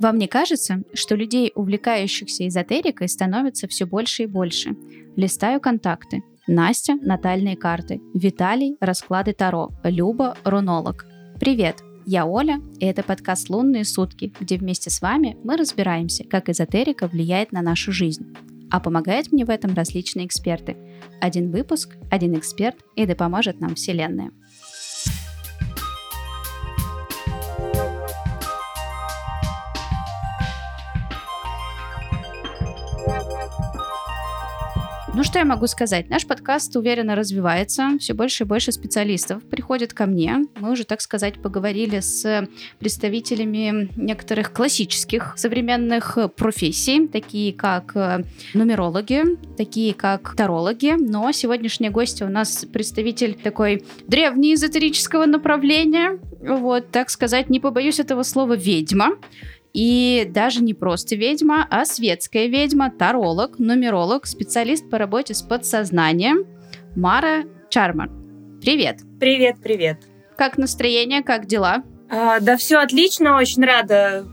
Вам не кажется, что людей, увлекающихся эзотерикой, становится все больше и больше? Листаю контакты. Настя – натальные карты. Виталий – расклады Таро. Люба – рунолог. Привет! Я Оля, и это подкаст «Лунные сутки», где вместе с вами мы разбираемся, как эзотерика влияет на нашу жизнь. А помогают мне в этом различные эксперты. Один выпуск, один эксперт, и да поможет нам Вселенная. Ну что я могу сказать? Наш подкаст уверенно развивается, все больше и больше специалистов приходят ко мне. Мы уже, так сказать, поговорили с представителями некоторых классических современных профессий, такие как э, нумерологи, такие как тарологи. Но сегодняшняя гостья у нас представитель такой древнеэзотерического направления, вот, так сказать, не побоюсь этого слова, ведьма. И даже не просто ведьма, а светская ведьма, таролог, нумеролог, специалист по работе с подсознанием Мара Чармар. Привет. Привет, привет. Как настроение, как дела? А, да все отлично, очень рада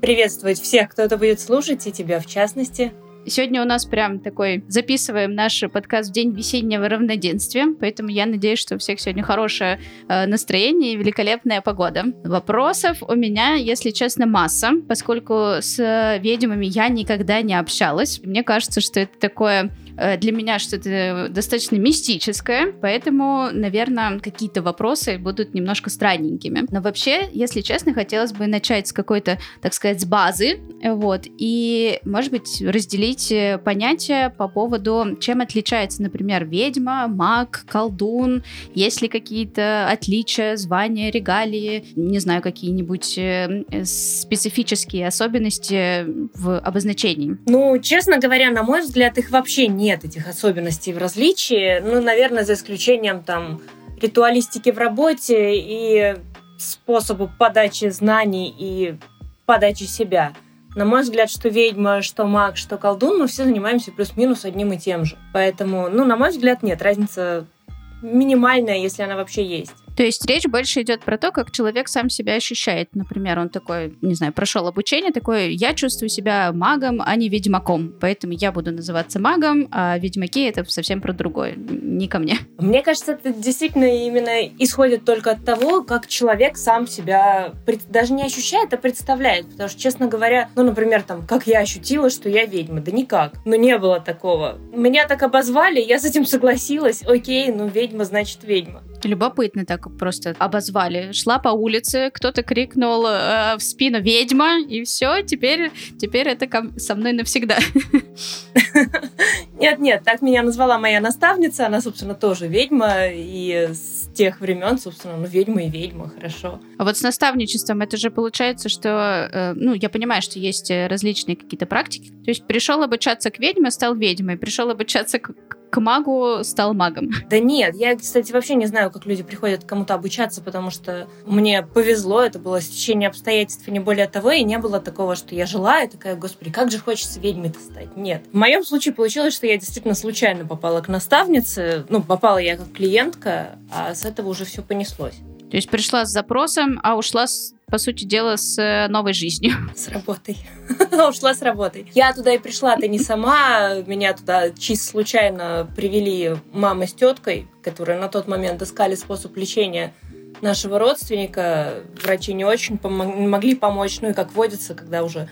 приветствовать всех, кто это будет слушать, и тебя в частности. Сегодня у нас прям такой, записываем наш подкаст в день весеннего равноденствия, поэтому я надеюсь, что у всех сегодня хорошее э, настроение и великолепная погода. Вопросов у меня, если честно, масса, поскольку с ведьмами я никогда не общалась. Мне кажется, что это такое Э, для меня что-то достаточно мистическое, поэтому, наверное, какие-то вопросы будут немножко странненькими. Но вообще, если честно, хотелось бы начать с какой-то, так сказать, с базы, вот, и, может быть, разделить э, понятия по поводу, чем отличается, например, ведьма, маг, колдун, есть ли какие-то отличия, звания, регалии, не знаю, какие-нибудь э, специфические особенности в обозначении. Ну, честно говоря, на мой взгляд, их вообще не нет этих особенностей в различии. Ну, наверное, за исключением там ритуалистики в работе и способу подачи знаний и подачи себя. На мой взгляд, что ведьма, что маг, что колдун, мы все занимаемся плюс-минус одним и тем же. Поэтому, ну, на мой взгляд, нет, разница минимальная, если она вообще есть. То есть речь больше идет про то, как человек сам себя ощущает. Например, он такой, не знаю, прошел обучение, такой, я чувствую себя магом, а не ведьмаком, поэтому я буду называться магом, а ведьмаки это совсем про другое, не ко мне. Мне кажется, это действительно именно исходит только от того, как человек сам себя даже не ощущает, а представляет. Потому что, честно говоря, ну, например, там, как я ощутила, что я ведьма, да никак. Но ну, не было такого. Меня так обозвали, я с этим согласилась, окей, ну, ведьма значит ведьма. Любопытно так просто обозвали. Шла по улице, кто-то крикнул э, в спину «Ведьма!» и все, теперь, теперь это со мной навсегда. Нет-нет, так меня назвала моя наставница, она, собственно, тоже ведьма, и с тех времен, собственно, ну, ведьма и ведьма, хорошо. А вот с наставничеством это же получается, что, э, ну, я понимаю, что есть различные какие-то практики, то есть пришел обучаться к ведьме, стал ведьмой, пришел обучаться к к магу стал магом. Да нет, я, кстати, вообще не знаю, как люди приходят к кому-то обучаться, потому что мне повезло, это было стечение обстоятельств и не более того, и не было такого, что я жила и такая, господи, как же хочется ведьмой-то стать. Нет. В моем случае получилось, что я действительно случайно попала к наставнице, ну, попала я как клиентка, а с этого уже все понеслось. То есть пришла с запросом, а ушла с по сути дела, с э, новой жизнью. С работой. Ушла с работой. Я туда и пришла-то не сама. Меня туда чисто случайно привели мама с теткой, которые на тот момент искали способ лечения нашего родственника. Врачи не очень пом- могли помочь. Ну и как водится, когда уже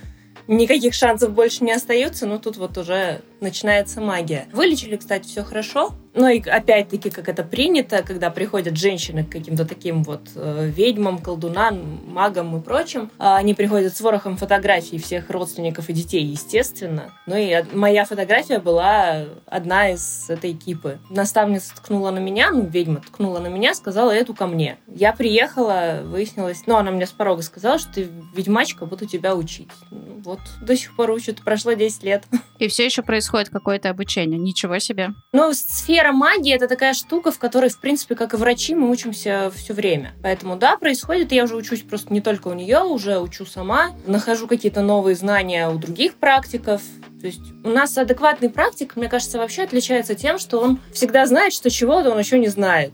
никаких шансов больше не остается, ну тут вот уже начинается магия. Вылечили, кстати, все хорошо. Ну и опять-таки, как это принято, когда приходят женщины к каким-то таким вот э, ведьмам, колдунам, магам и прочим, а они приходят с ворохом фотографий всех родственников и детей, естественно. Ну и моя фотография была одна из этой экипы. Наставница ткнула на меня, ну, ведьма ткнула на меня, сказала, эту ко мне. Я приехала, выяснилось, ну, она мне с порога сказала, что ты ведьмачка, буду тебя учить. Ну, вот до сих пор учат, прошло 10 лет. И все еще происходит какое-то обучение. Ничего себе. Ну, сфера сфера магии это такая штука, в которой, в принципе, как и врачи, мы учимся все время. Поэтому да, происходит. Я уже учусь просто не только у нее, уже учу сама, нахожу какие-то новые знания у других практиков. То есть у нас адекватный практик, мне кажется, вообще отличается тем, что он всегда знает, что чего-то он еще не знает.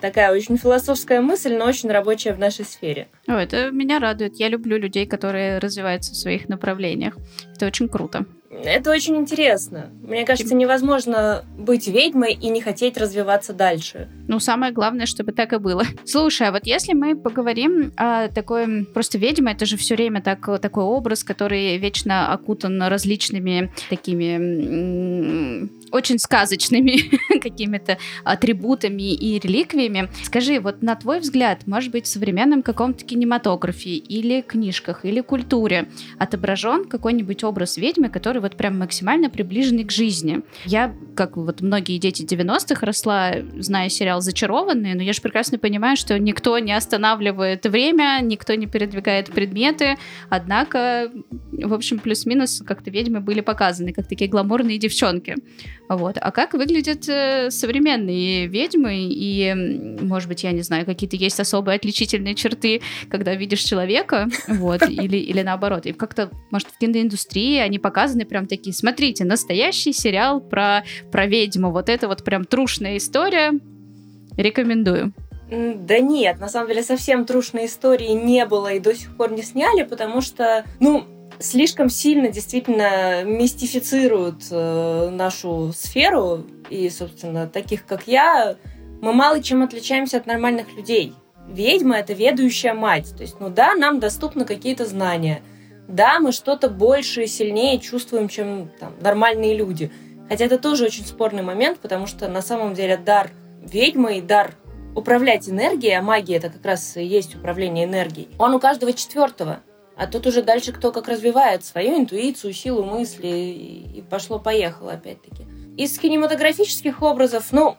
Такая очень философская мысль, но очень рабочая в нашей сфере. О, это меня радует. Я люблю людей, которые развиваются в своих направлениях. Это очень круто. Это очень интересно. Мне кажется, невозможно быть ведьмой и не хотеть развиваться дальше. Ну, самое главное, чтобы так и было. Слушай, а вот если мы поговорим о такой... Просто ведьма — это же все время так, такой образ, который вечно окутан различными такими очень сказочными какими-то атрибутами и реликвиями. Скажи, вот на твой взгляд, может быть, в современном каком-то кинематографе или книжках, или культуре отображен какой-нибудь образ ведьмы, который вот прям максимально приближенный к жизни? Я, как вот многие дети 90-х, росла, зная сериал «Зачарованные», но я же прекрасно понимаю, что никто не останавливает время, никто не передвигает предметы, однако, в общем, плюс-минус как-то ведьмы были показаны, как такие гламурные девчонки. Вот. А как выглядят э, современные ведьмы? И, может быть, я не знаю, какие-то есть особые отличительные черты, когда видишь человека, вот, или, или наоборот. И как-то, может, в киноиндустрии они показаны прям такие, смотрите, настоящий сериал про, про ведьму. Вот это вот прям трушная история. Рекомендую. Да нет, на самом деле совсем трушной истории не было и до сих пор не сняли, потому что, ну, слишком сильно действительно мистифицируют э, нашу сферу, и, собственно, таких как я, мы мало чем отличаемся от нормальных людей. Ведьма — это ведущая мать. То есть, ну да, нам доступны какие-то знания. Да, мы что-то больше и сильнее чувствуем, чем там, нормальные люди. Хотя это тоже очень спорный момент, потому что на самом деле дар ведьмы дар управлять энергией, а магия это как раз и есть управление энергией, он у каждого четвертого. А тут уже дальше кто как развивает свою интуицию, силу мысли, и пошло-поехало опять-таки. Из кинематографических образов, ну,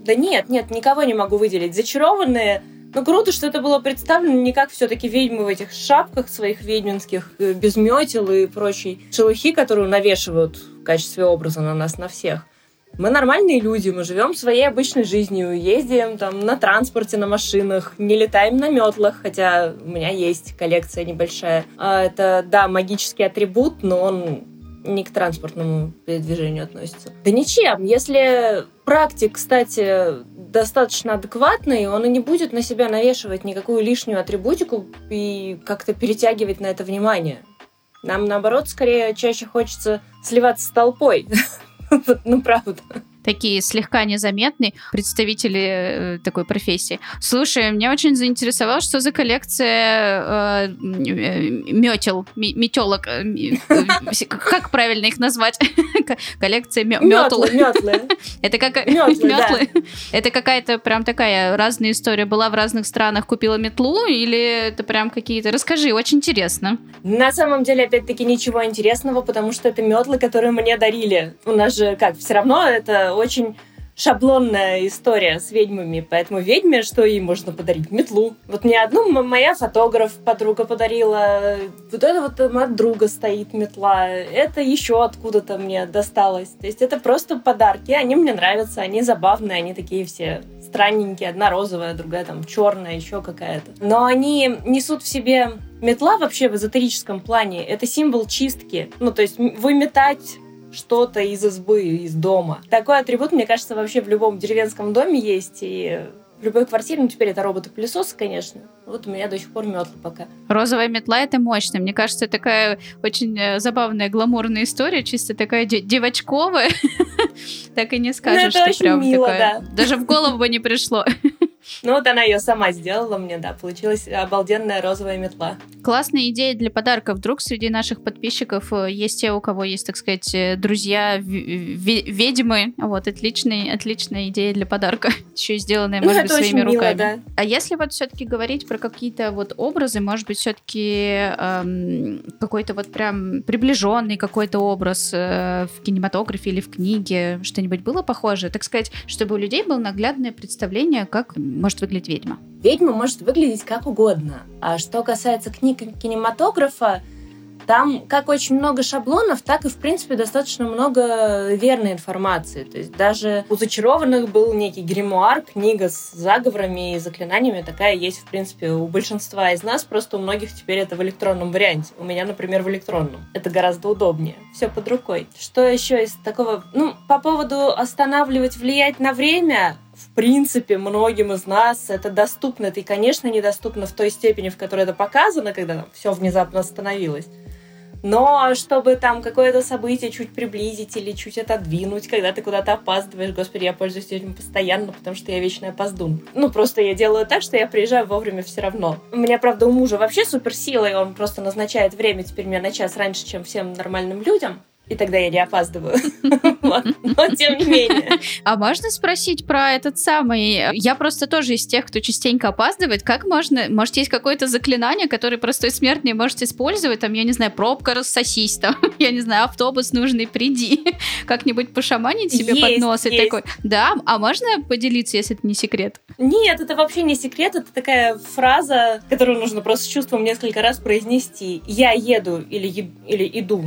да нет, нет, никого не могу выделить. Зачарованные, ну круто, что это было представлено не как все-таки ведьмы в этих шапках своих ведьминских, э, без метел и прочей шелухи, которую навешивают в качестве образа на нас, на всех. Мы нормальные люди, мы живем своей обычной жизнью, ездим там на транспорте, на машинах, не летаем на метлах, хотя у меня есть коллекция небольшая. А это, да, магический атрибут, но он не к транспортному передвижению относится. Да ничем. Если практик, кстати, достаточно адекватный, он и не будет на себя навешивать никакую лишнюю атрибутику и как-то перетягивать на это внимание. Нам, наоборот, скорее чаще хочется сливаться с толпой. Ну, правда такие слегка незаметные представители э, такой профессии. Слушай, меня очень заинтересовало, что за коллекция э, метел, метелок, э, э как правильно их назвать? коллекция метл. Это как метлы. Это какая-то прям такая разная история была в разных странах, купила метлу или это прям какие-то? Расскажи, очень интересно. На самом деле, опять-таки, ничего интересного, потому что это метлы, которые мне дарили. У нас же как, все равно это очень шаблонная история с ведьмами, поэтому ведьме что ей можно подарить? Метлу. Вот мне одну моя фотограф подруга подарила, вот это вот от друга стоит метла, это еще откуда-то мне досталось. То есть это просто подарки, они мне нравятся, они забавные, они такие все странненькие, одна розовая, другая там черная, еще какая-то. Но они несут в себе метла вообще в эзотерическом плане, это символ чистки. Ну, то есть выметать что-то из избы, из дома. Такой атрибут, мне кажется, вообще в любом деревенском доме есть. И в любой квартире, ну, теперь это роботы-пылесосы, конечно. Вот у меня до сих пор метлы пока. Розовая метла — это мощно. Мне кажется, такая очень э, забавная, гламурная история, чисто такая девочковая. Так и не скажешь, ну, что прям такая. Даже в голову бы не пришло. Ну вот она ее сама сделала мне, да, получилась обалденная розовая метла. Классная идея для подарка. Вдруг среди наших подписчиков э, есть те, у кого есть, так сказать, э, друзья ведьмы. Вот, отличная, отличная идея для подарка. Еще сделанная, ну, может быть, своими мило, руками. Да. А если вот все-таки говорить про какие-то вот образы, может быть, все-таки эм, какой-то вот прям приближенный какой-то образ э, в кинематографе или в книге, что-нибудь было похоже, так сказать, чтобы у людей было наглядное представление, как может выглядеть ведьма? Ведьма может выглядеть как угодно. А что касается книг кинематографа, там как очень много шаблонов, так и, в принципе, достаточно много верной информации. То есть даже у зачарованных был некий гримуар, книга с заговорами и заклинаниями. Такая есть, в принципе, у большинства из нас. Просто у многих теперь это в электронном варианте. У меня, например, в электронном. Это гораздо удобнее. Все под рукой. Что еще из такого? Ну, по поводу останавливать, влиять на время, в принципе, многим из нас это доступно. Это, конечно, недоступно в той степени, в которой это показано, когда все внезапно остановилось. Но чтобы там какое-то событие чуть приблизить или чуть отодвинуть, когда ты куда-то опаздываешь, господи, я пользуюсь этим постоянно, потому что я вечная опоздун. Ну, просто я делаю так, что я приезжаю вовремя все равно. У меня, правда, у мужа вообще суперсила, и он просто назначает время теперь мне на час раньше, чем всем нормальным людям и тогда я не опаздываю. Но тем не менее. А можно спросить про этот самый... Я просто тоже из тех, кто частенько опаздывает. Как можно... Может, есть какое-то заклинание, которое простой смертный может использовать? Там, я не знаю, пробка рассосись, там, я не знаю, автобус нужный, приди. Как-нибудь пошаманить себе под нос и такой... Да? А можно поделиться, если это не секрет? Нет, это вообще не секрет. Это такая фраза, которую нужно просто с чувством несколько раз произнести. Я еду или, или иду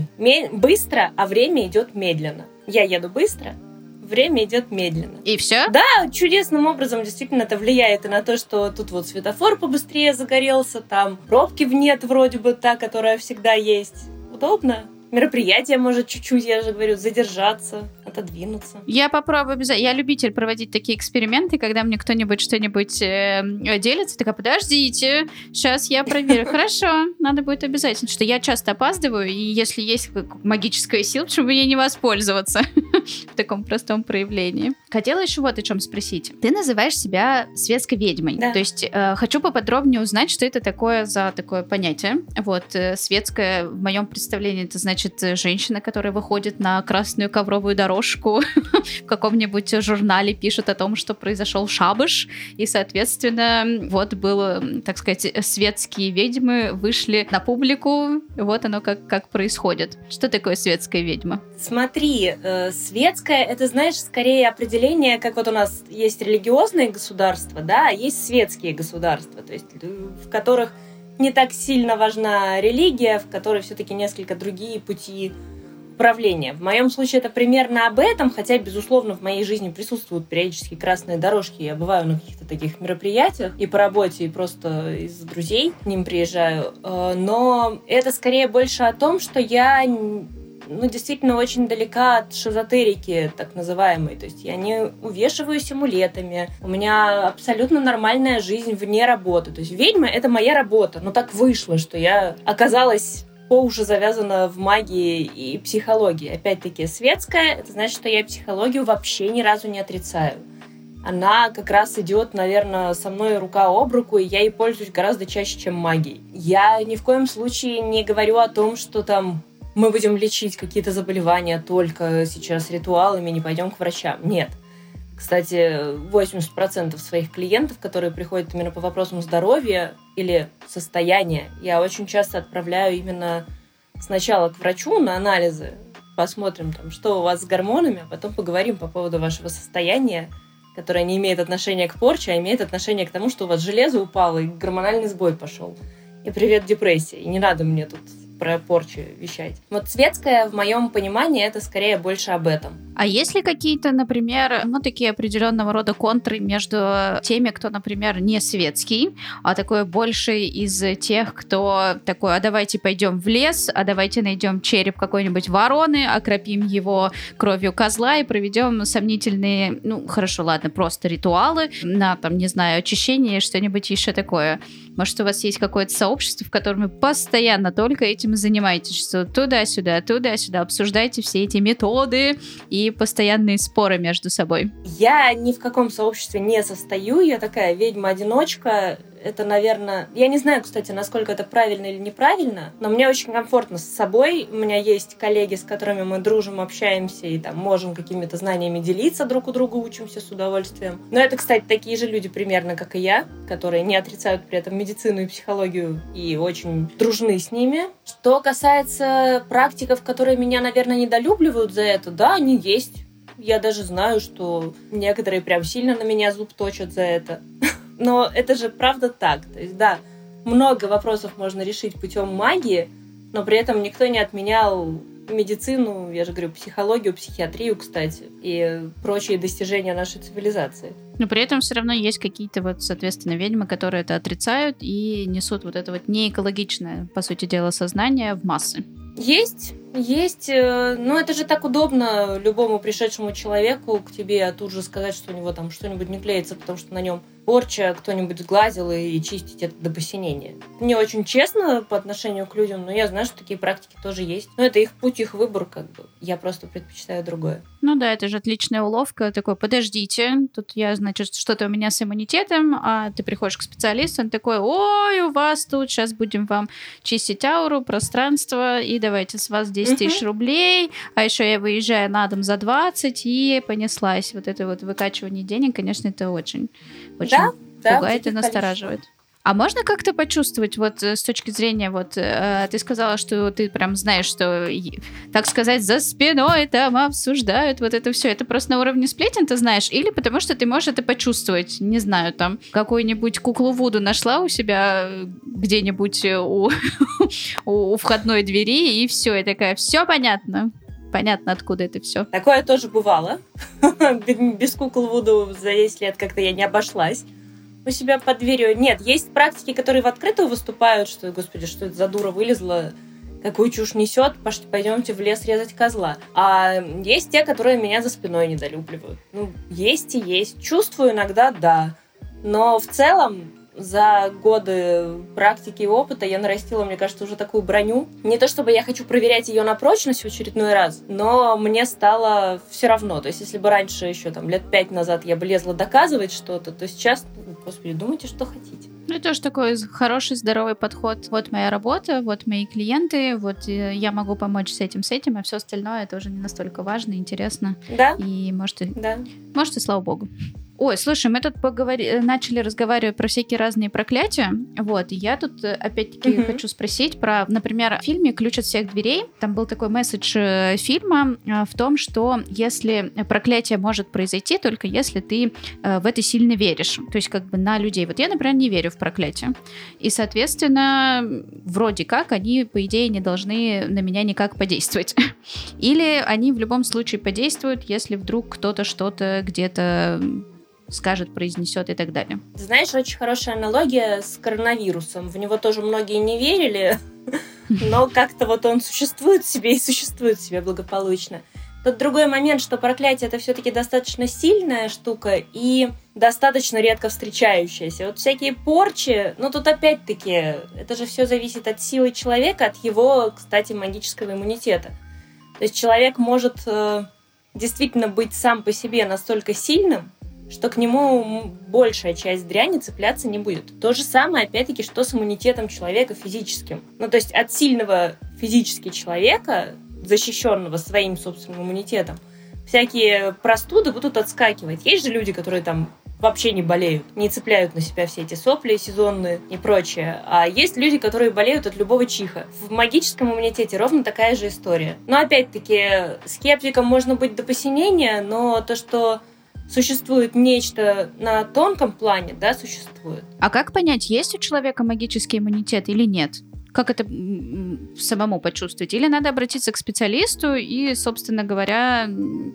быстро, а время идет медленно. Я еду быстро, время идет медленно. И все? Да, чудесным образом действительно это влияет и на то, что тут вот светофор побыстрее загорелся, там пробки в нет вроде бы та, которая всегда есть. Удобно мероприятие может чуть-чуть, я же говорю, задержаться, отодвинуться. Я попробую обязательно. Я любитель проводить такие эксперименты, когда мне кто-нибудь что-нибудь э, делится, такая, подождите, сейчас я проверю. Хорошо, надо будет обязательно, что я часто опаздываю, и если есть магическая сила, почему бы ей не воспользоваться в таком простом проявлении. Хотела еще вот о чем спросить. Ты называешь себя светской ведьмой. Да. То есть э, хочу поподробнее узнать, что это такое за такое понятие. Вот, э, светская в моем представлении это значит значит, женщина, которая выходит на красную ковровую дорожку в каком-нибудь журнале, пишет о том, что произошел шабыш, и, соответственно, вот было, так сказать, светские ведьмы вышли на публику, вот оно как, как происходит. Что такое светская ведьма? Смотри, э, светская, это, знаешь, скорее определение, как вот у нас есть религиозные государства, да, а есть светские государства, то есть э, в которых не так сильно важна религия, в которой все-таки несколько другие пути управления. В моем случае это примерно об этом, хотя, безусловно, в моей жизни присутствуют периодически красные дорожки. Я бываю на каких-то таких мероприятиях и по работе, и просто из друзей к ним приезжаю. Э, но это скорее больше о том, что я ну, действительно очень далека от шизотерики, так называемой. То есть я не увешиваюсь амулетами. У меня абсолютно нормальная жизнь вне работы. То есть ведьма — это моя работа. Но так вышло, что я оказалась по уши завязана в магии и психологии. Опять-таки, светская — это значит, что я психологию вообще ни разу не отрицаю она как раз идет, наверное, со мной рука об руку, и я ей пользуюсь гораздо чаще, чем магией. Я ни в коем случае не говорю о том, что там мы будем лечить какие-то заболевания только сейчас ритуалами, не пойдем к врачам. Нет. Кстати, 80% своих клиентов, которые приходят именно по вопросам здоровья или состояния, я очень часто отправляю именно сначала к врачу на анализы, посмотрим, там, что у вас с гормонами, а потом поговорим по поводу вашего состояния, которое не имеет отношения к порче, а имеет отношение к тому, что у вас железо упало и гормональный сбой пошел. И привет депрессия. И не надо мне тут про порчу вещать. Вот светская, в моем понимании, это скорее больше об этом. А есть ли какие-то, например, ну, такие определенного рода контры между теми, кто, например, не светский, а такой больше из тех, кто такой, а давайте пойдем в лес, а давайте найдем череп какой-нибудь вороны, окропим его кровью козла и проведем сомнительные, ну, хорошо, ладно, просто ритуалы на, там, не знаю, очищение, что-нибудь еще такое. Может, у вас есть какое-то сообщество, в котором постоянно только этим и занимаетесь, что туда-сюда, туда-сюда обсуждаете все эти методы и постоянные споры между собой? Я ни в каком сообществе не состою, я такая ведьма-одиночка, это, наверное... Я не знаю, кстати, насколько это правильно или неправильно, но мне очень комфортно с собой. У меня есть коллеги, с которыми мы дружим, общаемся и там можем какими-то знаниями делиться друг у друга, учимся с удовольствием. Но это, кстати, такие же люди примерно, как и я, которые не отрицают при этом медицину и психологию и очень дружны с ними. Что касается практиков, которые меня, наверное, недолюбливают за это, да, они есть. Я даже знаю, что некоторые прям сильно на меня зуб точат за это. Но это же правда так. То есть, да, много вопросов можно решить путем магии, но при этом никто не отменял медицину, я же говорю, психологию, психиатрию, кстати, и прочие достижения нашей цивилизации. Но при этом все равно есть какие-то вот, соответственно, ведьмы, которые это отрицают и несут вот это вот неэкологичное, по сути дела, сознание в массы. Есть, Есть, э, но это же так удобно любому пришедшему человеку к тебе тут же сказать, что у него там что-нибудь не клеится, потому что на нем порча, кто-нибудь сглазил и чистить это до посинения. Не очень честно по отношению к людям, но я знаю, что такие практики тоже есть. Но это их путь, их выбор, как бы. Я просто предпочитаю другое. Ну да, это же отличная уловка. Такой, подождите, тут я, значит, что-то у меня с иммунитетом, а ты приходишь к специалисту, он такой, ой, у вас тут, сейчас будем вам чистить ауру, пространство, и давайте с вас 10 тысяч рублей, а еще я выезжаю на дом за 20, и понеслась. Вот это вот выкачивание денег, конечно, это очень, очень да, пугает да, и настораживает. А можно как-то почувствовать, вот э, с точки зрения, вот э, ты сказала, что ты прям знаешь, что, так сказать, за спиной там обсуждают вот это все. Это просто на уровне сплетен ты знаешь? Или потому что ты можешь это почувствовать? Не знаю, там, какую-нибудь куклу Вуду нашла у себя где-нибудь у, у входной двери, и все, и такая, все понятно понятно, откуда это все. Такое тоже бывало. Без кукол Вуду за 10 лет как-то я не обошлась у себя под дверью. Нет, есть практики, которые в открытую выступают, что, господи, что это за дура вылезла, какую чушь несет, пойдемте в лес резать козла. А есть те, которые меня за спиной недолюбливают. Ну, есть и есть. Чувствую иногда, да. Но в целом за годы практики и опыта я нарастила, мне кажется, уже такую броню. Не то чтобы я хочу проверять ее на прочность в очередной раз, но мне стало все равно. То есть, если бы раньше еще там лет пять назад я бы лезла доказывать что-то, то сейчас, господи, думайте, что хотите. Ну, это тоже такой хороший, здоровый подход. Вот моя работа, вот мои клиенты, вот э, я могу помочь с этим, с этим, а все остальное тоже не настолько важно, интересно. Да. И может, и, да. может, и слава богу. Ой, слушай, мы тут поговори... Э, начали разговаривать про всякие разные проклятия. Вот, и я тут э, опять-таки mm-hmm. хочу спросить про, например, в фильме «Ключ от всех дверей». Там был такой месседж э, фильма в том, что если проклятие может произойти, только если ты в это сильно веришь. То есть как бы на людей. Вот я, например, не верю в проклятие. И, соответственно, вроде как они, по идее, не должны на меня никак подействовать. Или они в любом случае подействуют, если вдруг кто-то что-то где-то скажет, произнесет и так далее. Знаешь, очень хорошая аналогия с коронавирусом. В него тоже многие не верили, но как-то вот он существует себе и существует себе благополучно. Тут другой момент, что проклятие это все-таки достаточно сильная штука и достаточно редко встречающаяся. Вот всякие порчи, ну тут опять-таки, это же все зависит от силы человека, от его, кстати, магического иммунитета. То есть человек может э, действительно быть сам по себе настолько сильным, что к нему большая часть дряни цепляться не будет. То же самое, опять-таки, что с иммунитетом человека физическим. Ну, то есть от сильного физически человека, защищенного своим собственным иммунитетом, всякие простуды будут отскакивать. Есть же люди, которые там вообще не болеют, не цепляют на себя все эти сопли сезонные и прочее. А есть люди, которые болеют от любого чиха. В магическом иммунитете ровно такая же история. Но опять-таки, скептиком можно быть до посинения, но то, что существует нечто на тонком плане, да, существует. А как понять, есть у человека магический иммунитет или нет? Как это самому почувствовать? Или надо обратиться к специалисту и, собственно говоря,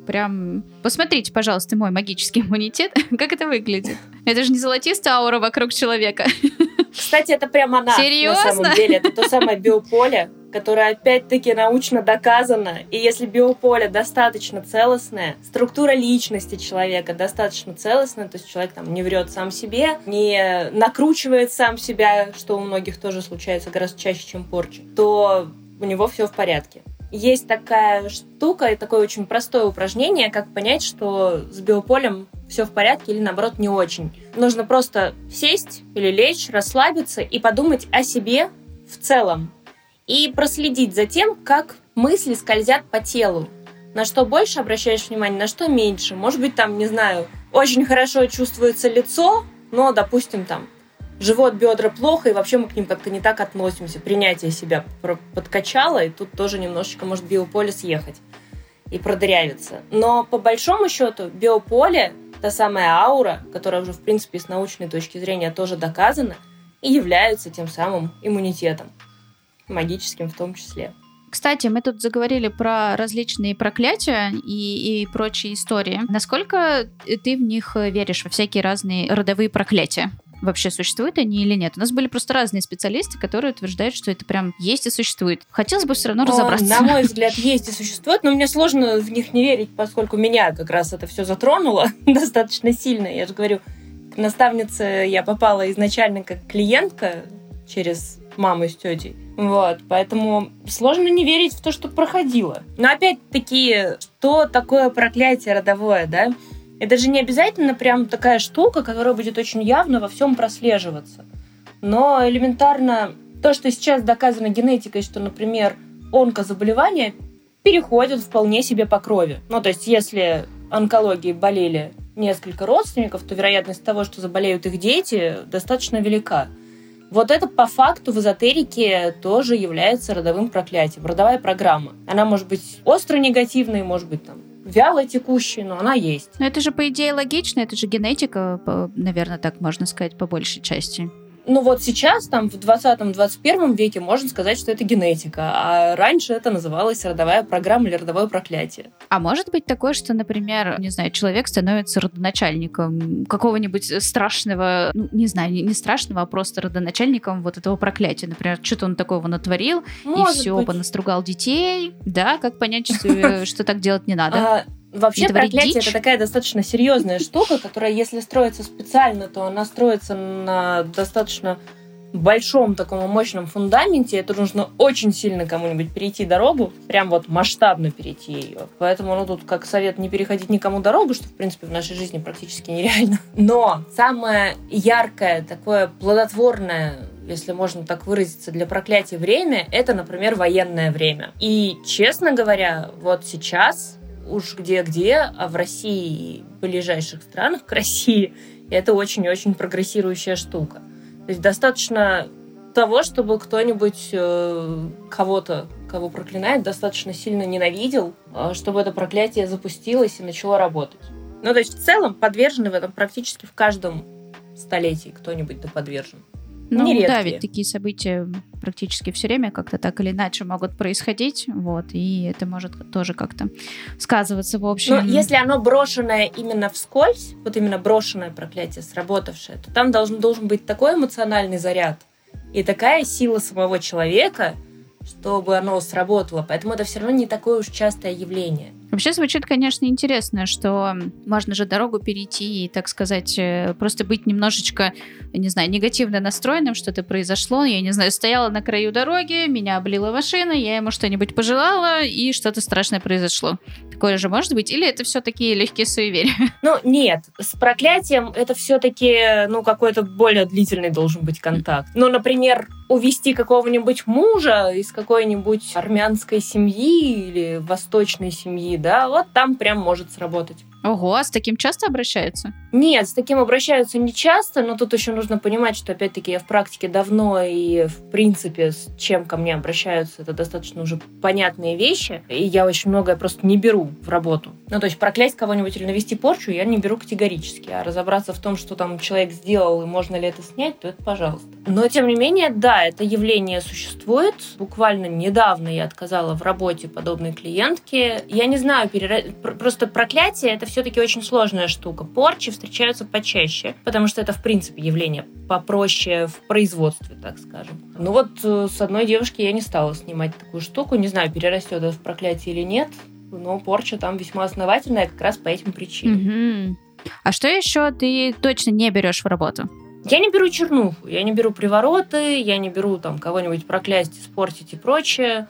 прям... Посмотрите, пожалуйста, мой магический иммунитет. как это выглядит? Это же не золотистая аура вокруг человека. Кстати, это прям она. Серьезно? На самом деле. Это то самое биополе, которое опять-таки научно доказано. И если биополе достаточно целостное, структура личности человека достаточно целостная, то есть человек там не врет сам себе, не накручивает сам себя, что у многих тоже случается гораздо чаще, чем порча, то у него все в порядке. Есть такая штука и такое очень простое упражнение, как понять, что с биополем все в порядке или наоборот не очень. Нужно просто сесть или лечь, расслабиться и подумать о себе в целом. И проследить за тем, как мысли скользят по телу. На что больше обращаешь внимание, на что меньше. Может быть, там, не знаю, очень хорошо чувствуется лицо, но, допустим, там живот, бедра плохо, и вообще мы к ним как-то не так относимся. Принятие себя подкачало, и тут тоже немножечко может биополе съехать и продырявиться. Но по большому счету биополе, та самая аура, которая уже в принципе с научной точки зрения тоже доказана, и является тем самым иммунитетом, магическим в том числе. Кстати, мы тут заговорили про различные проклятия и, и прочие истории. Насколько ты в них веришь, во всякие разные родовые проклятия? Вообще существуют они или нет. У нас были просто разные специалисты, которые утверждают, что это прям есть и существует. Хотелось бы все равно разобраться. На мой взгляд, есть и существует, но мне сложно в них не верить, поскольку меня как раз это все затронуло достаточно сильно. Я же говорю, к наставнице я попала изначально как клиентка через маму с тетей. Вот, поэтому сложно не верить в то, что проходило. Но опять-таки, что такое проклятие родовое, да? Это же не обязательно прям такая штука, которая будет очень явно во всем прослеживаться. Но элементарно то, что сейчас доказано генетикой, что, например, онкозаболевания переходят вполне себе по крови. Ну, то есть, если онкологией болели несколько родственников, то вероятность того, что заболеют их дети, достаточно велика. Вот это по факту в эзотерике тоже является родовым проклятием, родовая программа. Она может быть остро негативной, может быть там вяло текущей, но она есть. Но это же, по идее, логично, это же генетика, наверное, так можно сказать, по большей части. Ну вот сейчас, там, в 20-21 веке можно сказать, что это генетика, а раньше это называлось родовая программа или родовое проклятие. А может быть такое, что, например, не знаю, человек становится родоначальником какого-нибудь страшного, ну, не знаю, не страшного, а просто родоначальником вот этого проклятия. Например, что-то он такого натворил, может и все, быть. понастругал детей. Да, как понять, что, что так делать не надо? Вообще проклятие дичь. это такая достаточно серьезная штука, которая, если строится специально, то она строится на достаточно большом таком мощном фундаменте. Это нужно очень сильно кому-нибудь перейти дорогу, прям вот масштабно перейти ее. Поэтому, ну, тут как совет не переходить никому дорогу, что, в принципе, в нашей жизни практически нереально. Но самое яркое, такое плодотворное если можно так выразиться, для проклятия время, это, например, военное время. И, честно говоря, вот сейчас уж где-где, а в России и ближайших странах к России это очень-очень прогрессирующая штука. То есть достаточно того, чтобы кто-нибудь э, кого-то, кого проклинает, достаточно сильно ненавидел, э, чтобы это проклятие запустилось и начало работать. Ну, то есть в целом подвержены в этом практически в каждом столетии кто-нибудь да подвержен. Ну, Нередкие. да, ведь такие события практически все время как-то так или иначе могут происходить, вот, и это может тоже как-то сказываться в общем. Но если оно брошенное именно вскользь, вот именно брошенное проклятие, сработавшее, то там должен, должен быть такой эмоциональный заряд и такая сила самого человека, чтобы оно сработало. Поэтому это все равно не такое уж частое явление. Вообще звучит, конечно, интересно, что можно же дорогу перейти и, так сказать, э, просто быть немножечко, не знаю, негативно настроенным, что-то произошло. Я не знаю, стояла на краю дороги, меня облила машина, я ему что-нибудь пожелала, и что-то страшное произошло. Такое же может быть? Или это все-таки легкие суеверия? Ну, нет. С проклятием это все-таки, ну, какой-то более длительный должен быть контакт. Ну, например, увести какого-нибудь мужа из какой-нибудь армянской семьи или восточной семьи, да, вот там прям может сработать. Ого, а с таким часто обращаются? Нет, с таким обращаются не часто, но тут еще нужно понимать, что, опять-таки, я в практике давно, и, в принципе, с чем ко мне обращаются, это достаточно уже понятные вещи, и я очень многое просто не беру в работу. Ну, то есть проклясть кого-нибудь или навести порчу я не беру категорически, а разобраться в том, что там человек сделал, и можно ли это снять, то это пожалуйста. Но, тем не менее, да, это явление существует. Буквально недавно я отказала в работе подобной клиентке. Я не знаю, перера... просто проклятие — это все-таки очень сложная штука. Порчи встречаются почаще, потому что это, в принципе, явление попроще в производстве, так скажем. Ну вот э, с одной девушки я не стала снимать такую штуку. Не знаю, перерастет это в проклятие или нет, но порча там весьма основательная как раз по этим причинам. Угу. А что еще ты точно не берешь в работу? Я не беру чернуху, я не беру привороты, я не беру там кого-нибудь проклясть, испортить и прочее.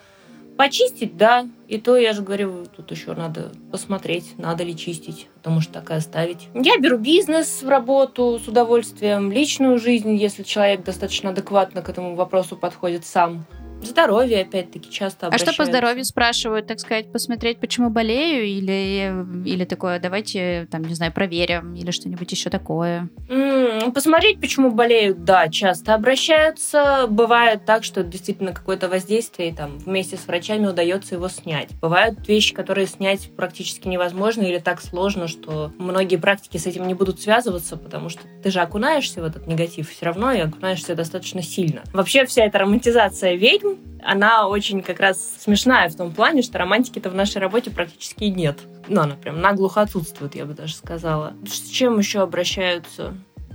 Почистить, да. И то, я же говорю, тут еще надо посмотреть, надо ли чистить, потому что так и оставить. Я беру бизнес в работу с удовольствием, личную жизнь, если человек достаточно адекватно к этому вопросу подходит сам. Здоровье, опять-таки, часто А что по здоровью спрашивают, так сказать, посмотреть, почему болею, или, или такое, давайте, там, не знаю, проверим, или что-нибудь еще такое? Mm, посмотреть, почему болеют, да, часто обращаются. Бывает так, что действительно какое-то воздействие, там, вместе с врачами удается его снять. Бывают вещи, которые снять практически невозможно или так сложно, что многие практики с этим не будут связываться, потому что ты же окунаешься в этот негатив все равно, и окунаешься достаточно сильно. Вообще вся эта романтизация ведьм, она очень как раз смешная в том плане, что романтики-то в нашей работе практически нет. Ну, она прям наглухо отсутствует, я бы даже сказала. С чем еще обращаются?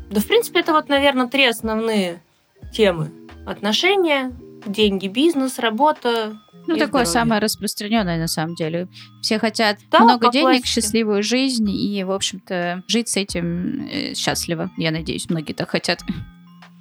Да, в принципе, это вот, наверное, три основные темы. Отношения, деньги, бизнес, работа, ну, такое здоровье. самое распространенное на самом деле. Все хотят Да, много денег, классике. счастливую жизнь и, в общем-то, жить с этим э, счастливо. Я надеюсь, многие так хотят.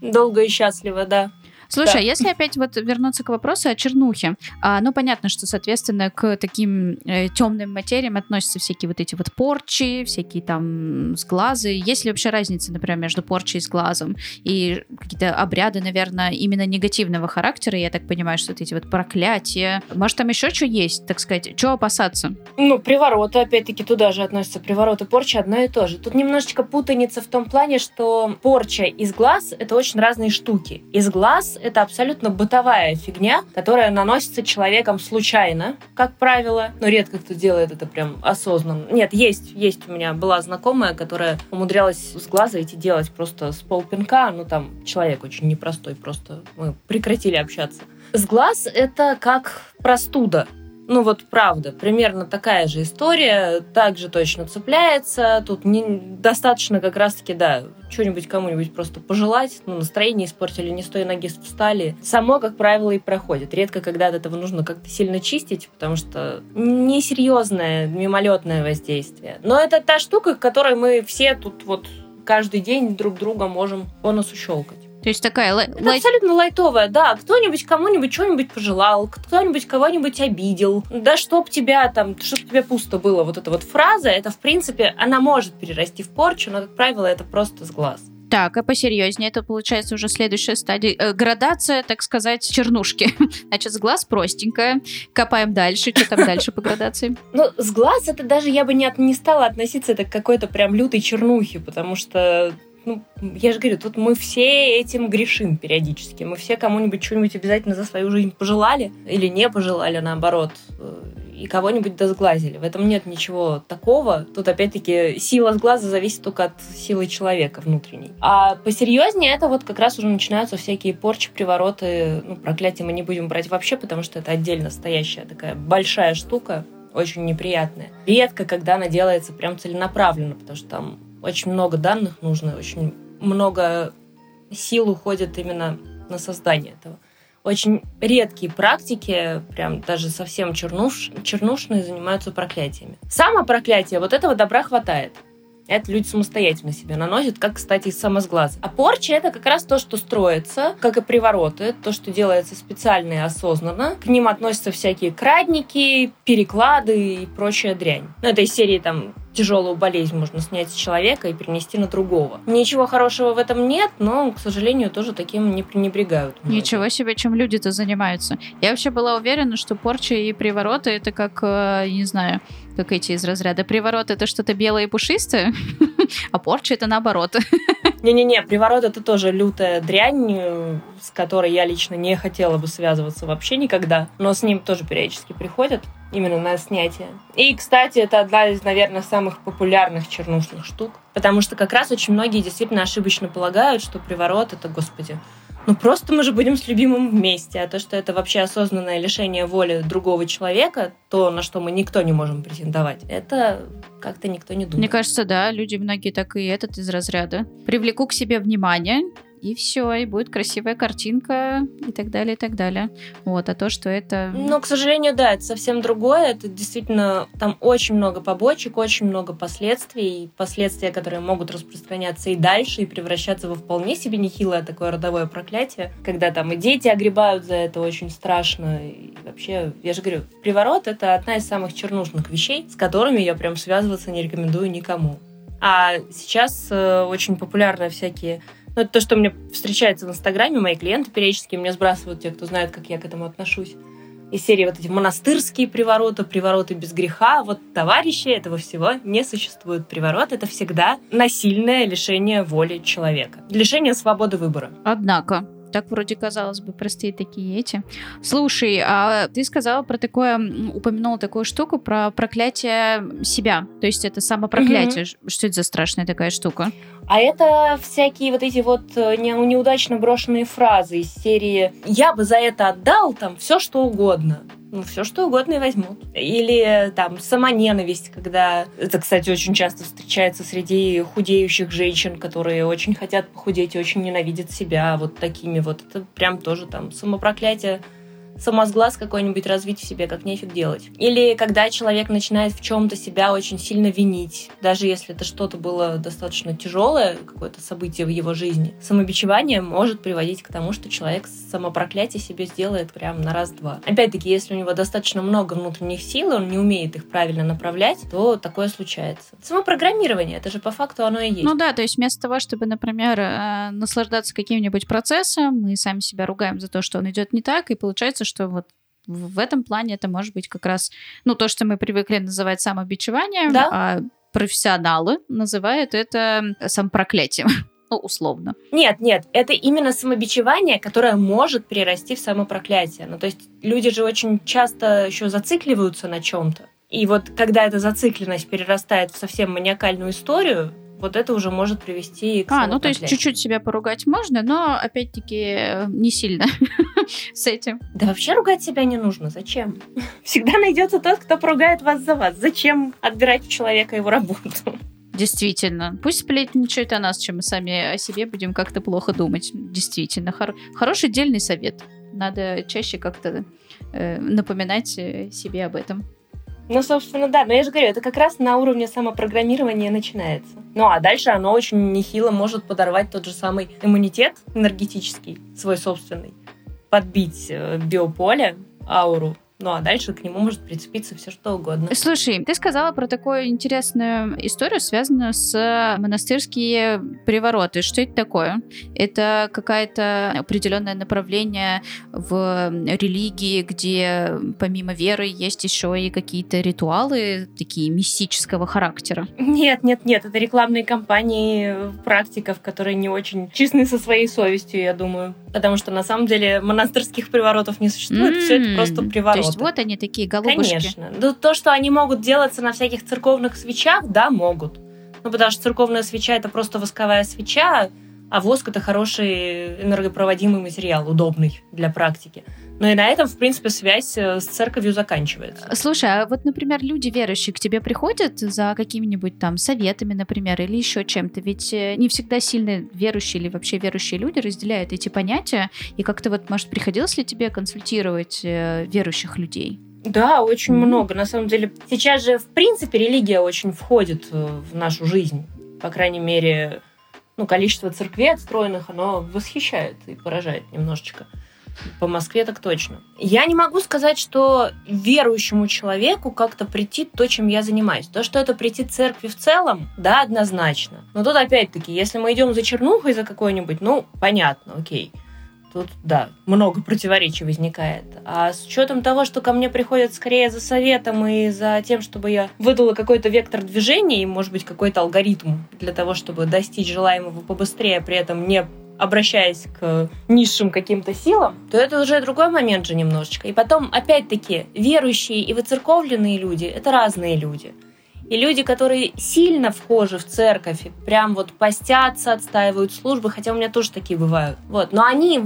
Долго и счастливо, да. Слушай, Да. а если опять вот вернуться к вопросу о чернухе, а, ну понятно, что, соответственно, к таким э, темным материям относятся всякие вот эти вот порчи, всякие там сглазы. Есть ли вообще разница, например, между порчей и сглазом? И какие-то обряды, наверное, именно негативного характера, я так понимаю, что вот эти вот проклятия. Может, там еще что есть, так сказать? Чего опасаться? Ну, привороты, опять-таки, туда же относятся. Привороты, порча одно и то же. Тут немножечко путаница в том плане, что порча из глаз — это очень разные штуки. Из глаз — это абсолютно бытовая фигня, которая наносится человеком случайно, как правило. Но редко кто делает это прям осознанно. Нет, есть, есть у меня была знакомая, которая умудрялась с глаза идти делать просто с полпинка. Ну, там человек очень непростой, просто мы прекратили общаться. С глаз это как простуда. Ну вот правда, примерно такая же история, также точно цепляется. Тут не, достаточно как раз-таки, да, что-нибудь кому-нибудь просто пожелать, ну, настроение испортили, не с ноги встали. Само, как правило, и проходит. Редко, когда от этого нужно как-то сильно чистить, потому что несерьезное, мимолетное воздействие. Но это та штука, которой мы все тут вот каждый день друг друга можем по носу щелкать. То есть такая лай- Это лай- абсолютно лайтовая, да. Кто-нибудь кому-нибудь что-нибудь пожелал, кто-нибудь кого-нибудь обидел. Да чтоб тебя там, чтоб тебе пусто было. Вот эта вот фраза, это, в принципе, она может перерасти в порчу, но, как правило, это просто с глаз. Так, а посерьезнее, это получается уже следующая стадия. Э, градация, так сказать, чернушки. Значит, с глаз простенькая. Копаем дальше. Что там дальше по градации? Ну, с глаз это даже я бы не, от- не стала относиться это к какой-то прям лютой чернухе, потому что ну, я же говорю, тут мы все этим грешим периодически. Мы все кому-нибудь что-нибудь обязательно за свою жизнь пожелали или не пожелали, наоборот, э, и кого-нибудь досглазили. В этом нет ничего такого. Тут, опять-таки, сила с глаза зависит только от силы человека внутренней. А посерьезнее это вот как раз уже начинаются всякие порчи, привороты. Ну, проклятия мы не будем брать вообще, потому что это отдельно стоящая такая большая штука, очень неприятная. Редко, когда она делается прям целенаправленно, потому что там очень много данных нужно, очень много сил уходит именно на создание этого. Очень редкие практики, прям даже совсем чернуш, чернушные, занимаются проклятиями. Само проклятие, вот этого добра хватает. Это люди самостоятельно себе наносят, как, кстати, и самосглаз. А порча — это как раз то, что строится, как и привороты, то, что делается специально и осознанно. К ним относятся всякие крадники, переклады и прочая дрянь. Ну, это из серии там тяжелую болезнь можно снять с человека и перенести на другого. Ничего хорошего в этом нет, но, к сожалению, тоже таким не пренебрегают. Ничего себе, чем люди-то занимаются. Я вообще была уверена, что порча и привороты это как, э, не знаю, как эти из разряда. Приворот это что-то белое и пушистое, а порча это наоборот. Не-не-не, приворот это тоже лютая дрянь, э, с которой я лично не хотела бы связываться вообще никогда, но с ним тоже периодически приходят именно на снятие. И, кстати, это одна из, наверное, самых популярных чернушных штук, потому что как раз очень многие действительно ошибочно полагают, что приворот это, господи, ну просто мы же будем с любимым вместе, а то, что это вообще осознанное лишение воли другого человека, то, на что мы никто не можем претендовать, это как-то никто не думает. Мне кажется, да, люди многие так и этот из разряда. Привлеку к себе внимание, и все, и будет красивая картинка, и так далее, и так далее. Вот, а то, что это... Но, к сожалению, да, это совсем другое. Это действительно, там очень много побочек, очень много последствий. Последствия, которые могут распространяться и дальше, и превращаться во вполне себе нехилое такое родовое проклятие, когда там и дети огребают за это очень страшно. И вообще, я же говорю, приворот — это одна из самых чернушных вещей, с которыми я прям связываться не рекомендую никому. А сейчас э, очень популярны всякие ну, это то, что мне встречается в Инстаграме, мои клиенты периодически мне сбрасывают, те, кто знает, как я к этому отношусь. Из серии вот эти монастырские привороты, привороты без греха. Вот, товарищи, этого всего не существует. Приворот — это всегда насильное лишение воли человека. Лишение свободы выбора. Однако, так вроде казалось бы простые такие эти. Слушай, а ты сказала про такое, упомянула такую штуку про проклятие себя. То есть это самопроклятие. Что это за страшная такая штука? А это всякие вот эти вот э, не- неудачно брошенные фразы из серии «я бы за это отдал там все что угодно». Ну, все что угодно и возьмут. Или там самоненависть, когда... Это, кстати, очень часто встречается среди худеющих женщин, которые очень хотят похудеть и очень ненавидят себя вот такими вот. Это прям тоже там самопроклятие самосглаз какой-нибудь развить в себе, как нефиг делать. Или когда человек начинает в чем-то себя очень сильно винить, даже если это что-то было достаточно тяжелое, какое-то событие в его жизни. Самобичевание может приводить к тому, что человек самопроклятие себе сделает прям на раз-два. Опять-таки, если у него достаточно много внутренних сил, он не умеет их правильно направлять, то такое случается. Самопрограммирование, это же по факту оно и есть. Ну да, то есть вместо того, чтобы, например, э, наслаждаться каким-нибудь процессом, мы сами себя ругаем за то, что он идет не так, и получается, что вот в этом плане это может быть как раз, ну, то, что мы привыкли называть самобичеванием, да? а профессионалы называют это самопроклятием. Ну, условно. Нет, нет, это именно самобичевание, которое может перерасти в самопроклятие. Ну, то есть люди же очень часто еще зацикливаются на чем-то. И вот когда эта зацикленность перерастает в совсем маниакальную историю, вот это уже может привести к А, ну то есть чуть-чуть себя поругать можно, но опять-таки не сильно с этим. Да вообще ругать себя не нужно. Зачем? Всегда найдется тот, кто поругает вас за вас. Зачем отбирать у человека его работу? Действительно. Пусть сплетничают о нас, чем мы сами о себе будем как-то плохо думать. Действительно. Хор- хороший дельный совет. Надо чаще как-то э, напоминать э, себе об этом. Ну, собственно, да. Но я же говорю, это как раз на уровне самопрограммирования начинается. Ну, а дальше оно очень нехило может подорвать тот же самый иммунитет энергетический, свой собственный, подбить э, биополе, ауру, ну а дальше к нему может прицепиться все что угодно. Слушай, ты сказала про такую интересную историю, связанную с монастырские привороты. Что это такое? Это какое-то определенное направление в религии, где помимо веры есть еще и какие-то ритуалы такие мистического характера? Нет, нет, нет. Это рекламные кампании практиков, которые не очень честны со своей совестью, я думаю. Потому что на самом деле монастырских приворотов не существует. Mm-hmm. Все это просто привороты есть вот они такие голубушки. Конечно. Ну, то, что они могут делаться на всяких церковных свечах, да, могут. Ну, потому что церковная свеча это просто восковая свеча, а воск это хороший энергопроводимый материал, удобный для практики. Ну и на этом, в принципе, связь э, с церковью заканчивается. Слушай, а вот, например, люди верующие к тебе приходят за какими-нибудь там советами, например, или еще чем-то? Ведь э, не всегда сильно верующие или вообще верующие люди разделяют эти понятия. И как-то вот, может, приходилось ли тебе консультировать э, верующих людей? Да, очень mm-hmm. много. На самом деле, сейчас же, в принципе, религия очень входит в нашу жизнь. По крайней мере, ну, количество церквей отстроенных, оно восхищает и поражает немножечко. По Москве так точно. Я не могу сказать, что верующему человеку как-то прийти то, чем я занимаюсь. То, что это прийти церкви в целом, да, однозначно. Но тут опять-таки, если мы идем за чернухой за какой-нибудь, ну, понятно, окей. Тут, да, много противоречий возникает. А с учетом того, что ко мне приходят скорее за советом и за тем, чтобы я выдала какой-то вектор движения и, может быть, какой-то алгоритм для того, чтобы достичь желаемого побыстрее, при этом не обращаясь к низшим каким-то силам, то это уже другой момент же немножечко. И потом, опять-таки, верующие и выцерковленные люди — это разные люди. И люди, которые сильно вхожи в церковь, прям вот постятся, отстаивают службы, хотя у меня тоже такие бывают. Вот. Но они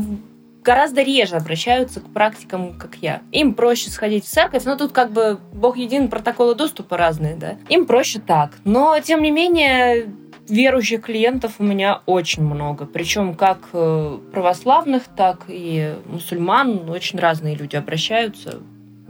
гораздо реже обращаются к практикам, как я. Им проще сходить в церковь, но тут как бы Бог един, протоколы доступа разные, да. Им проще так. Но, тем не менее, верующих клиентов у меня очень много. Причем как э, православных, так и мусульман. Очень разные люди обращаются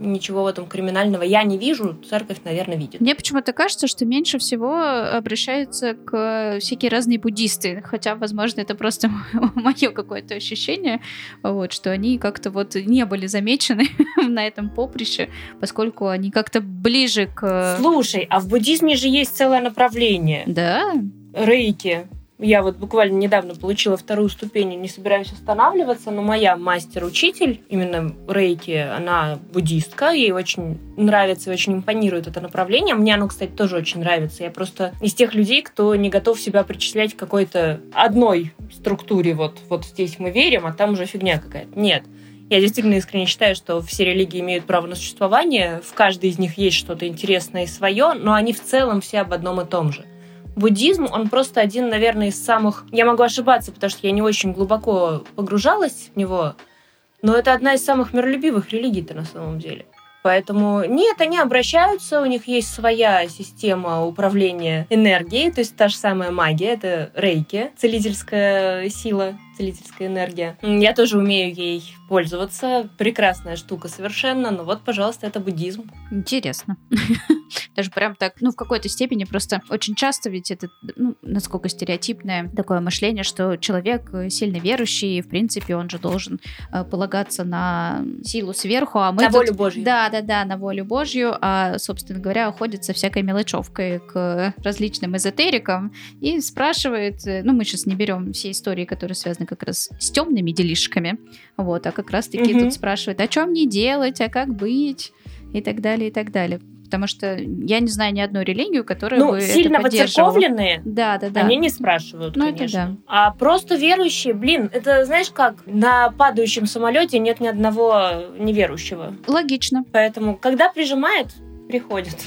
ничего в этом криминального я не вижу, церковь, наверное, видит. Мне почему-то кажется, что меньше всего обращаются к всякие разные буддисты, хотя, возможно, это просто мое какое-то ощущение, вот, что они как-то вот не были замечены на этом поприще, поскольку они как-то ближе к... Слушай, а в буддизме же есть целое направление. Да? Рейки. Я вот буквально недавно получила вторую ступень, не собираюсь останавливаться, но моя мастер-учитель, именно рейки, она буддистка, ей очень нравится и очень импонирует это направление. Мне оно, кстати, тоже очень нравится. Я просто из тех людей, кто не готов себя причислять к какой-то одной структуре. Вот, вот здесь мы верим, а там уже фигня какая-то. Нет. Я действительно искренне считаю, что все религии имеют право на существование, в каждой из них есть что-то интересное и свое, но они в целом все об одном и том же буддизм, он просто один, наверное, из самых... Я могу ошибаться, потому что я не очень глубоко погружалась в него, но это одна из самых миролюбивых религий-то на самом деле. Поэтому нет, они обращаются, у них есть своя система управления энергией, то есть та же самая магия, это рейки, целительская сила, целительская энергия. Я тоже умею ей пользоваться. Прекрасная штука совершенно, но вот, пожалуйста, это буддизм. Интересно. Даже прям так, ну, в какой-то степени просто очень часто ведь это, ну, насколько стереотипное такое мышление, что человек сильно верующий, и, в принципе, он же должен э, полагаться на силу сверху, а мы На тут- волю Божью. Да, да, да, на волю Божью, а, собственно говоря, уходит со всякой мелочевкой к различным эзотерикам и спрашивает, э, ну, мы сейчас не берем все истории, которые связаны как раз с темными делишками, вот, а как раз-таки Мгм. тут спрашивают, а что мне делать, а как быть, и так далее, и так далее. Потому что я не знаю ни одной религию, которая Ну, бы сильно это поддерживала. воцерковленные, Да, да, да. Они не спрашивают, Ну, это конечно. да. А просто верующие, блин, это знаешь как? На падающем самолете нет ни одного неверующего. Логично. Поэтому, когда прижимает, приходит.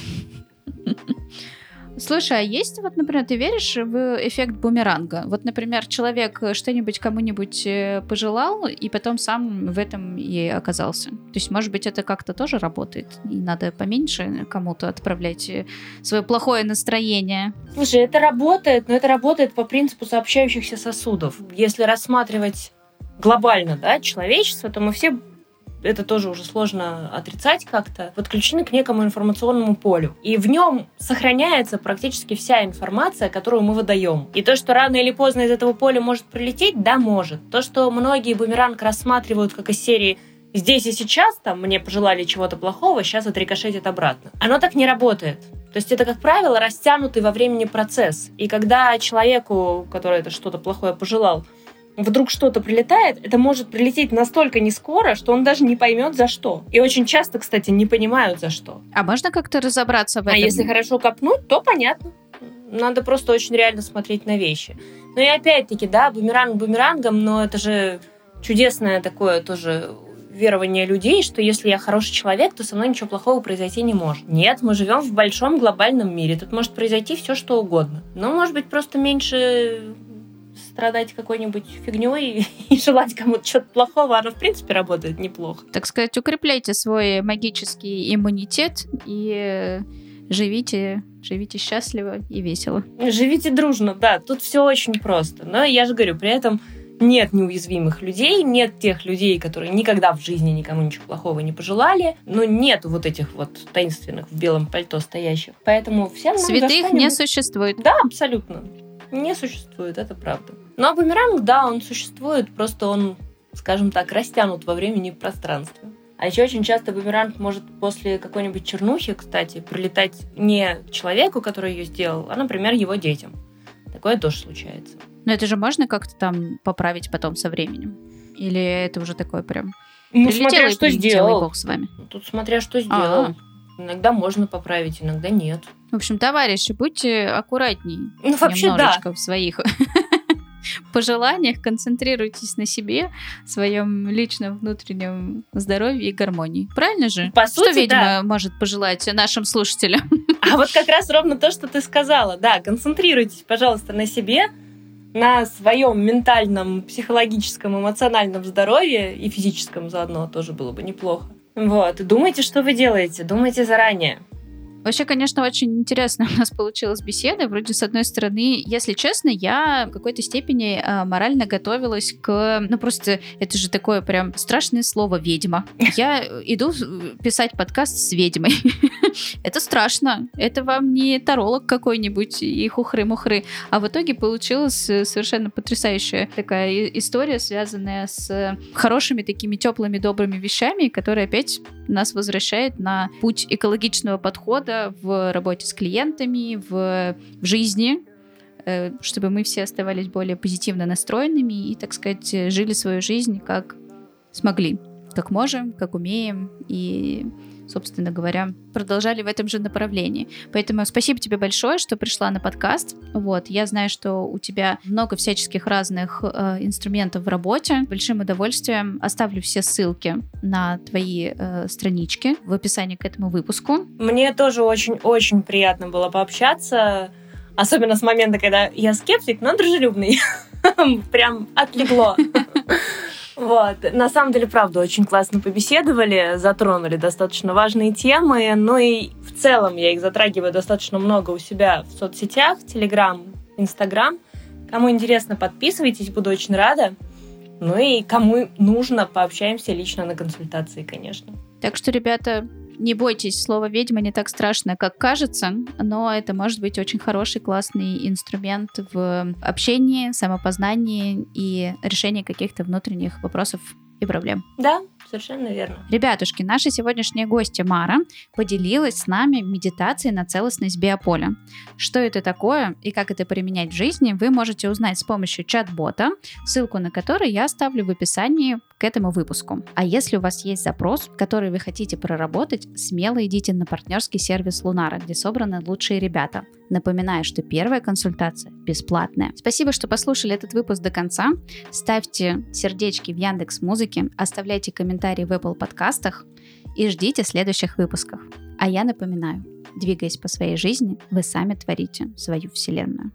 Слушай, а есть вот, например, ты веришь в эффект бумеранга? Вот, например, человек что-нибудь кому-нибудь э, пожелал, и потом сам в этом и оказался. То есть, может быть, это как-то тоже работает, и надо поменьше кому-то отправлять свое плохое настроение. Слушай, это работает, но это работает по принципу сообщающихся сосудов. Если рассматривать глобально, да, человечество, то мы все это тоже уже сложно отрицать как-то, подключены к некому информационному полю. И в нем сохраняется практически вся информация, которую мы выдаем. И то, что рано или поздно из этого поля может прилететь, да, может. То, что многие бумеранг рассматривают как из серии здесь и сейчас, там, мне пожелали чего-то плохого, сейчас отрикошетит обратно. Оно так не работает. То есть это, как правило, растянутый во времени процесс. И когда человеку, который это что-то плохое пожелал, вдруг что-то прилетает, это может прилететь настолько не скоро, что он даже не поймет за что. И очень часто, кстати, не понимают за что. А можно как-то разобраться в А этом? если хорошо копнуть, то понятно. Надо просто очень реально смотреть на вещи. Ну и опять-таки, да, бумеранг бумерангом, но это же чудесное такое тоже верование людей, что если я хороший человек, то со мной ничего плохого произойти не может. Нет, мы живем в большом глобальном мире. Тут может произойти все, что угодно. Но, может быть, просто меньше страдать какой-нибудь фигней и желать кому-то чего-то плохого, оно, в принципе, работает неплохо. Так сказать, укрепляйте свой магический иммунитет и э, живите, живите счастливо и весело. Живите дружно, да, тут все очень просто. Но я же говорю, при этом нет неуязвимых людей, нет тех людей, которые никогда в жизни никому ничего плохого не пожелали, но нет вот этих вот таинственных в белом пальто стоящих. Поэтому всем Святых не существует. Да, абсолютно. Не существует, это правда. Но бумеранг, да, он существует, просто он, скажем так, растянут во времени и пространстве. А еще очень часто бумеранг может после какой-нибудь чернухи, кстати, прилетать не человеку, который ее сделал, а, например, его детям. Такое тоже случается. Но это же можно как-то там поправить потом со временем? Или это уже такое прям... Ну, прилетело смотря и что и сделал. бог с вами. Тут смотря что А. сделал. Иногда можно поправить, иногда нет. В общем, товарищи, будьте аккуратней Ну, вообще, да. немножечко в своих пожеланиях, концентрируйтесь на себе, своем личном внутреннем здоровье и гармонии. Правильно же? По Что сути, ведьма да. может пожелать нашим слушателям? А вот как раз ровно то, что ты сказала. Да, концентрируйтесь, пожалуйста, на себе, на своем ментальном, психологическом, эмоциональном здоровье и физическом заодно тоже было бы неплохо. Вот, думайте, что вы делаете, думайте заранее. Вообще, конечно, очень интересно у нас получилась беседа. Вроде, с одной стороны, если честно, я в какой-то степени э, морально готовилась к... Ну, просто это же такое прям страшное слово «ведьма». Я э, иду э, писать подкаст с ведьмой. Это страшно. Это вам не таролог какой-нибудь и хухры-мухры. А в итоге получилась э, совершенно потрясающая такая история, связанная с хорошими такими теплыми, добрыми вещами, которая опять нас возвращает на путь экологичного подхода в работе с клиентами, в, в жизни, э, чтобы мы все оставались более позитивно настроенными и, так сказать, жили свою жизнь как смогли, как можем, как умеем и собственно говоря, продолжали в этом же направлении. Поэтому спасибо тебе большое, что пришла на подкаст. Вот, я знаю, что у тебя много всяческих разных э, инструментов в работе. Большим удовольствием оставлю все ссылки на твои э, странички в описании к этому выпуску. Мне тоже очень-очень приятно было пообщаться, особенно с момента, когда я скептик, но дружелюбный. Прям отлегло. Вот. На самом деле, правда, очень классно побеседовали, затронули достаточно важные темы, ну и в целом я их затрагиваю достаточно много у себя в соцсетях, Телеграм, Инстаграм. Кому интересно, подписывайтесь, буду очень рада. Ну и кому нужно, пообщаемся лично на консультации, конечно. Так что, ребята, не бойтесь, слово ведьма не так страшно, как кажется, но это может быть очень хороший, классный инструмент в общении, самопознании и решении каких-то внутренних вопросов и проблем. Да, совершенно верно. Ребятушки, наша сегодняшняя гостья Мара поделилась с нами медитацией на целостность биополя. Что это такое и как это применять в жизни, вы можете узнать с помощью чат-бота, ссылку на который я оставлю в описании этому выпуску. А если у вас есть запрос, который вы хотите проработать, смело идите на партнерский сервис Лунара, где собраны лучшие ребята. Напоминаю, что первая консультация бесплатная. Спасибо, что послушали этот выпуск до конца. Ставьте сердечки в Яндекс Музыке, оставляйте комментарии в Apple подкастах и ждите следующих выпусков. А я напоминаю, двигаясь по своей жизни, вы сами творите свою вселенную.